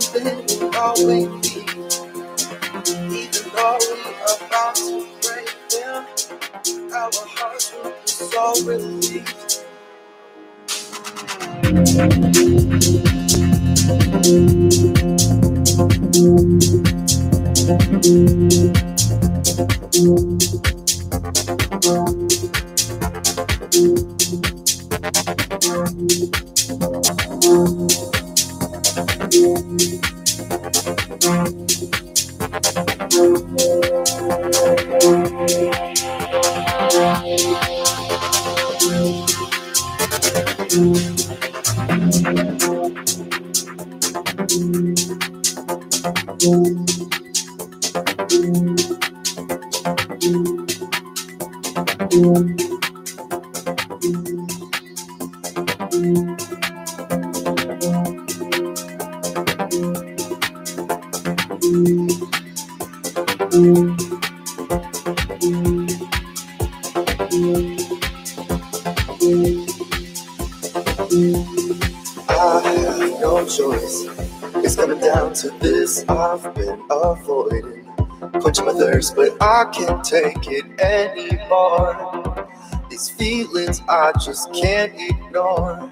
for that one thing we all we need. Even though we are about to break them, our hearts will be so relieved. I thank you I can't take it anymore. These feelings I just can't ignore.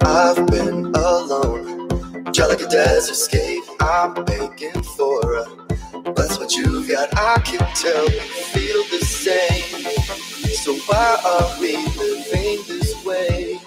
I've been alone, dry like a desert escape. I'm begging for a that's what you've got. I can tell you feel the same. So why are we living this way?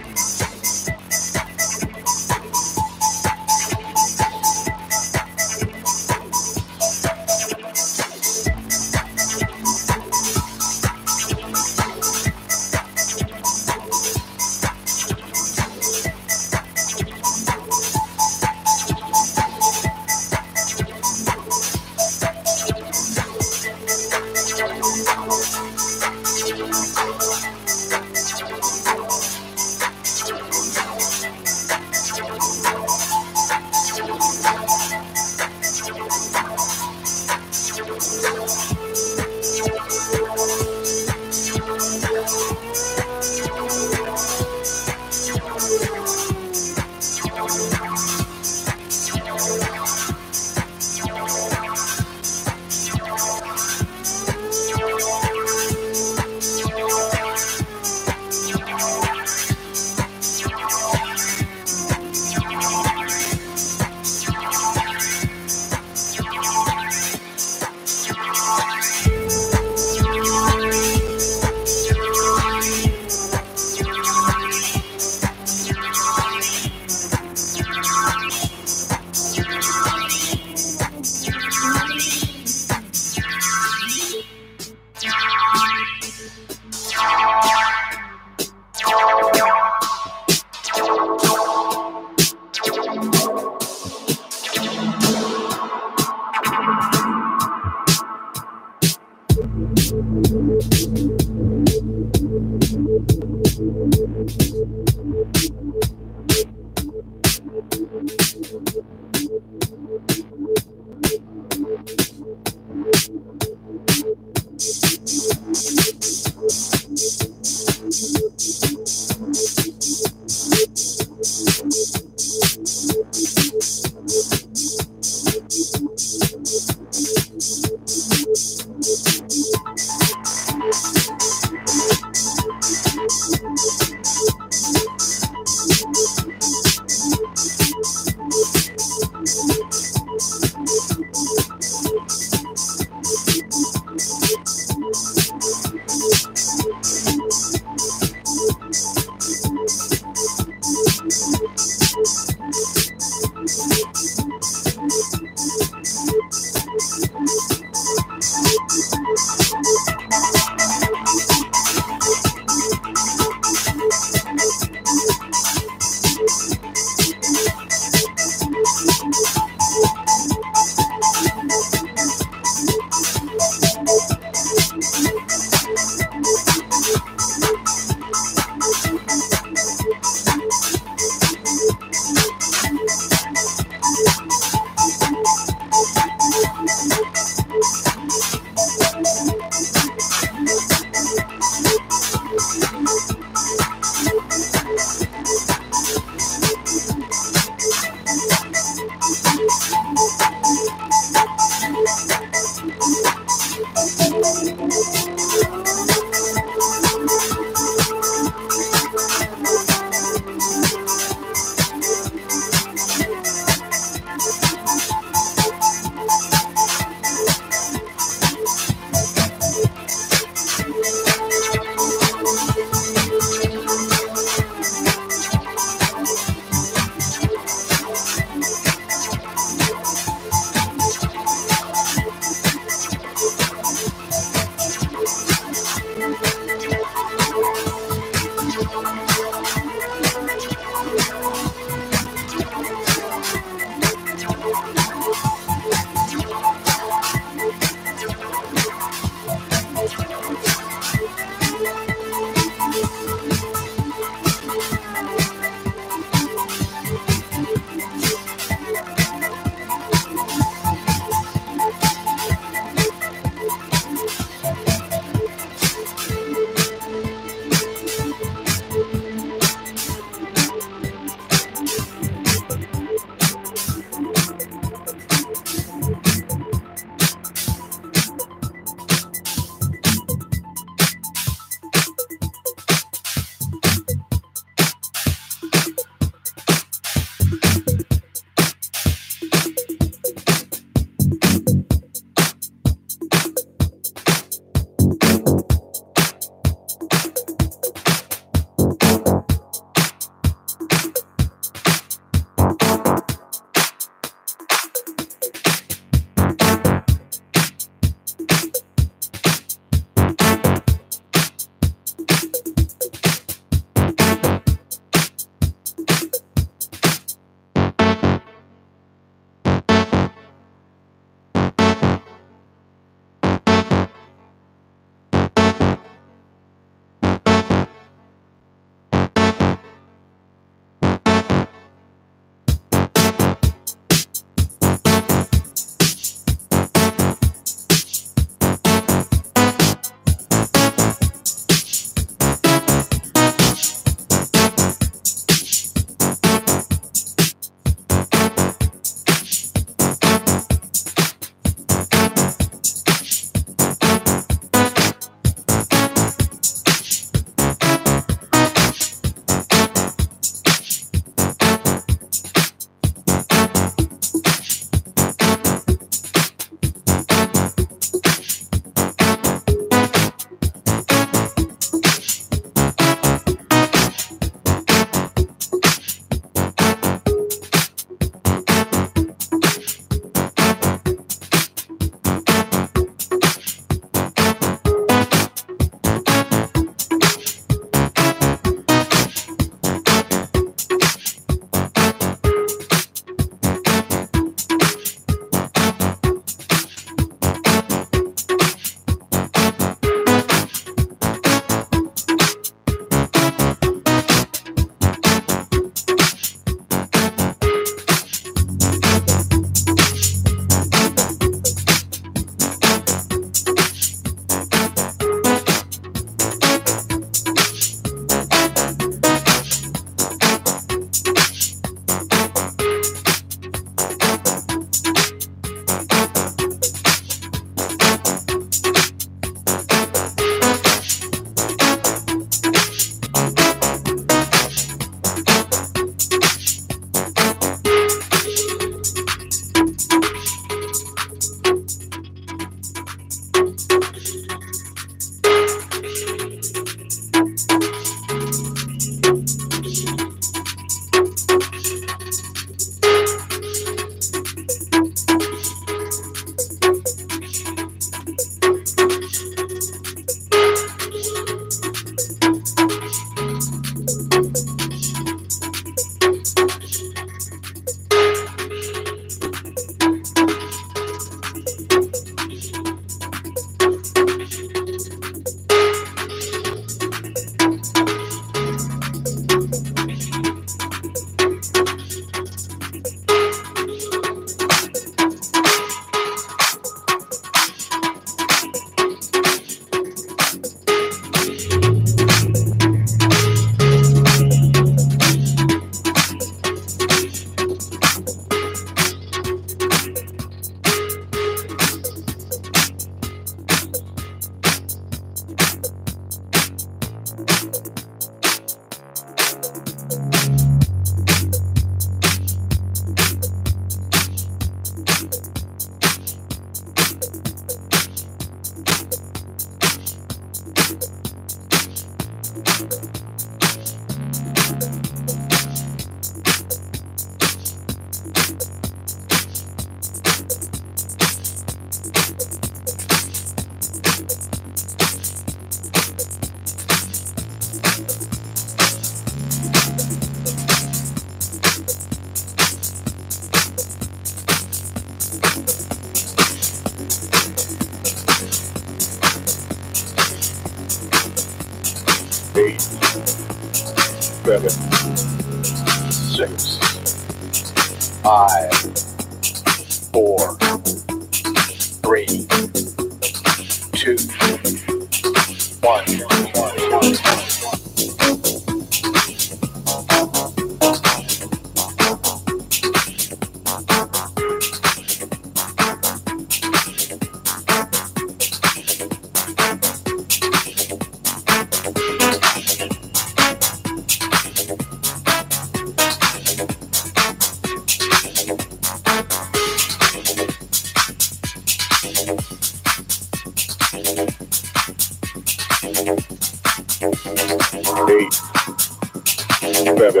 November.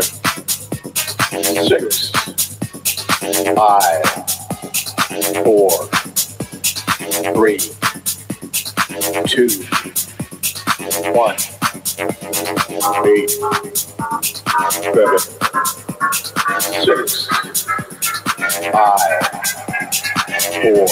Six, five, four, three, two, one, eight, seven, six, five, four,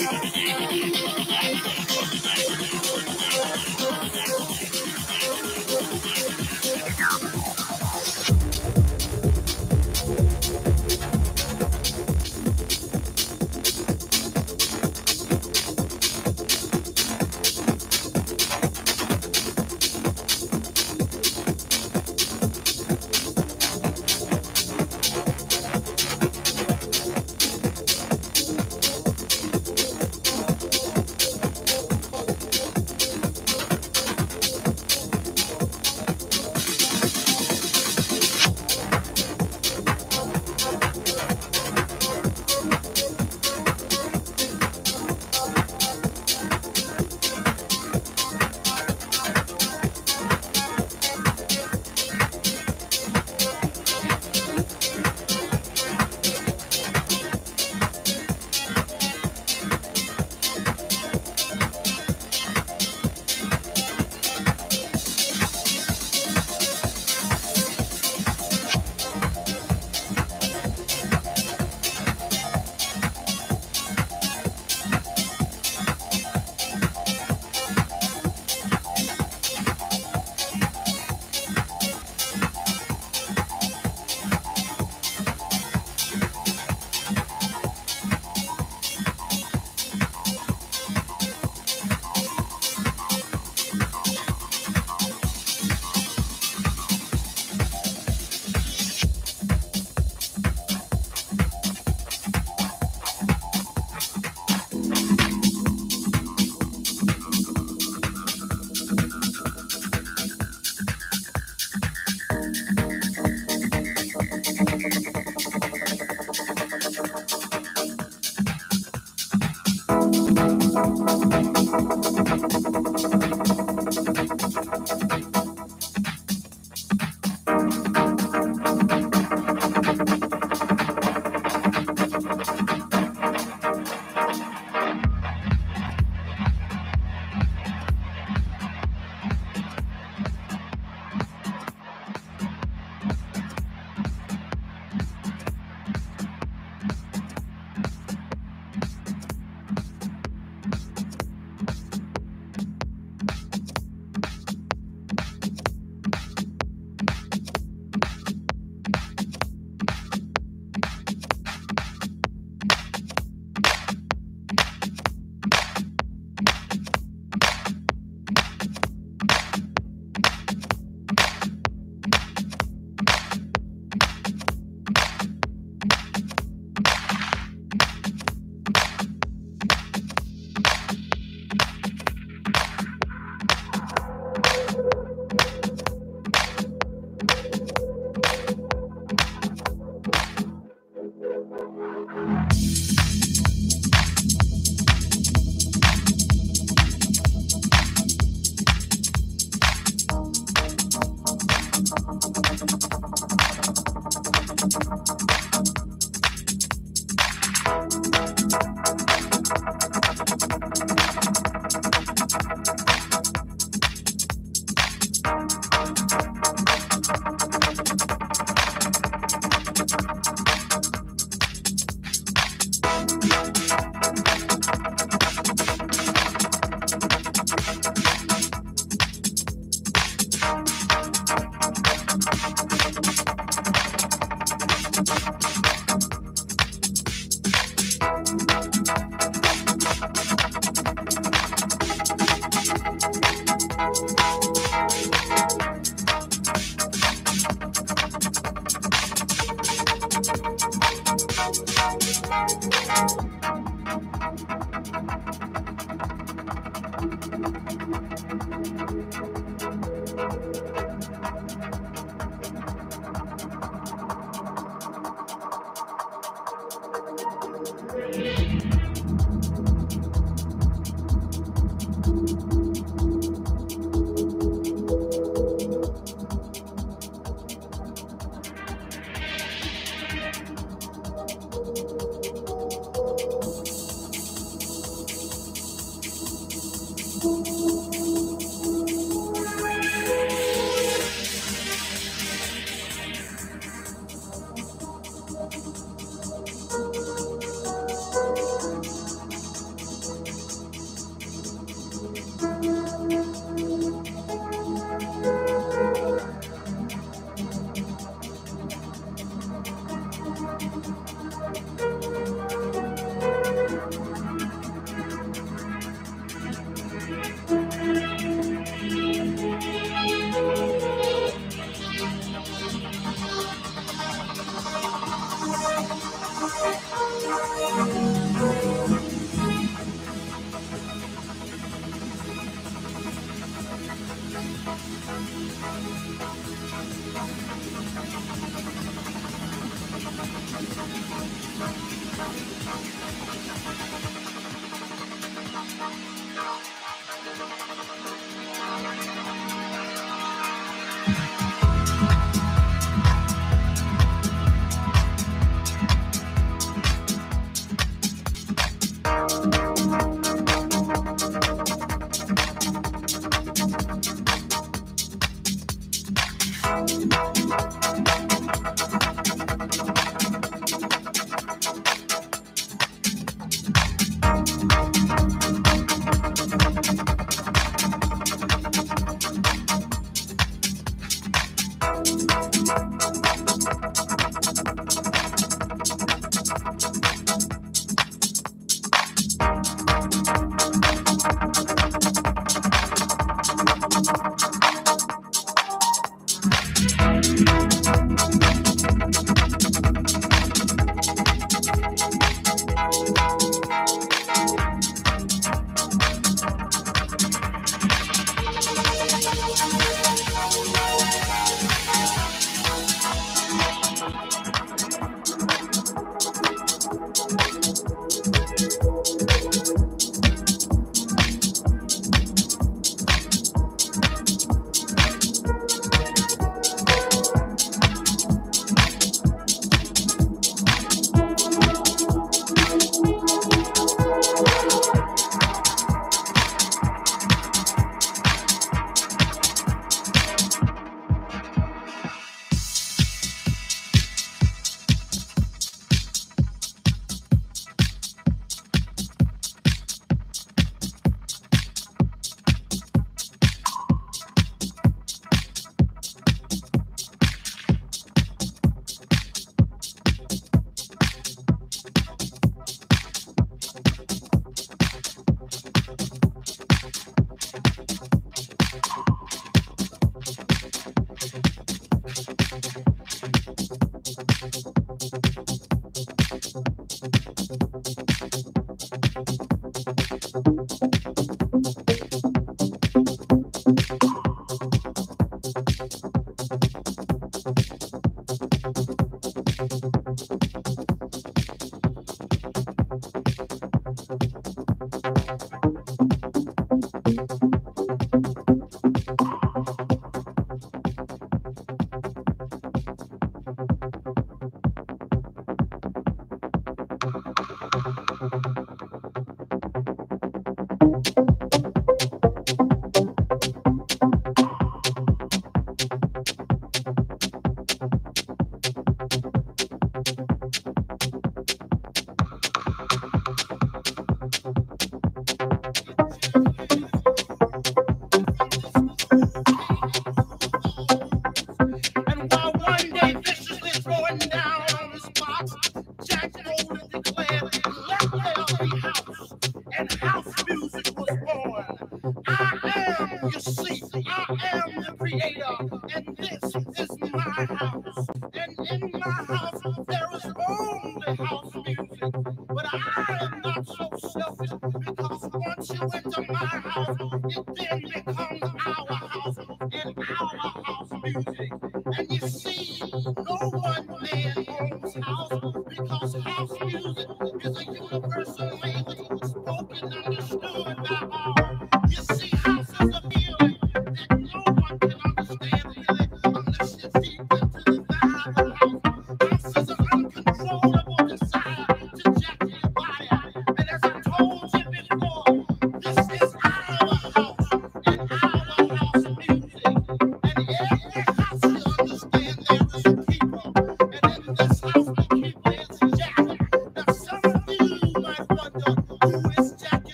Yeah.